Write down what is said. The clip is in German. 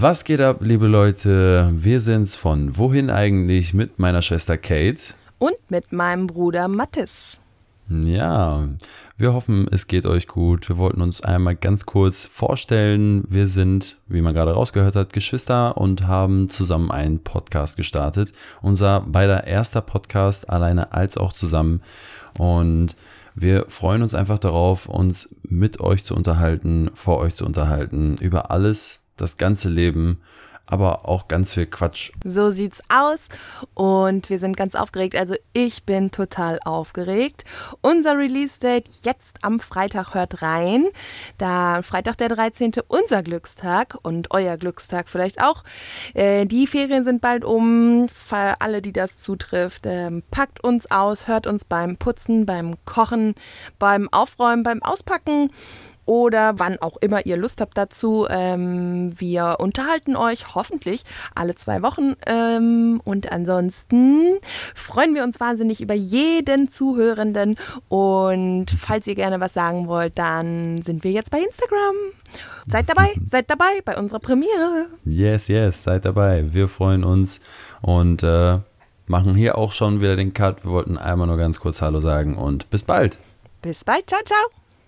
Was geht ab, liebe Leute? Wir sind's von Wohin eigentlich mit meiner Schwester Kate. Und mit meinem Bruder Mattis. Ja, wir hoffen, es geht euch gut. Wir wollten uns einmal ganz kurz vorstellen. Wir sind, wie man gerade rausgehört hat, Geschwister und haben zusammen einen Podcast gestartet. Unser beider erster Podcast, alleine als auch zusammen. Und wir freuen uns einfach darauf, uns mit euch zu unterhalten, vor euch zu unterhalten, über alles, das ganze Leben, aber auch ganz viel Quatsch. So sieht's aus und wir sind ganz aufgeregt. Also ich bin total aufgeregt. Unser Release-Date jetzt am Freitag hört rein. Da Freitag der 13. unser Glückstag und euer Glückstag vielleicht auch. Äh, die Ferien sind bald um. Für alle, die das zutrifft, ähm, packt uns aus, hört uns beim Putzen, beim Kochen, beim Aufräumen, beim Auspacken oder wann auch immer ihr Lust habt dazu. Ähm, wir unterhalten euch hoffentlich alle zwei Wochen. Ähm, und ansonsten freuen wir uns wahnsinnig über jeden Zuhörenden. Und falls ihr gerne was sagen wollt, dann sind wir jetzt bei Instagram. Seid dabei, seid dabei bei unserer Premiere. Yes, yes, seid dabei. Wir freuen uns und äh, machen hier auch schon wieder den Cut. Wir wollten einmal nur ganz kurz Hallo sagen und bis bald. Bis bald. Ciao, ciao.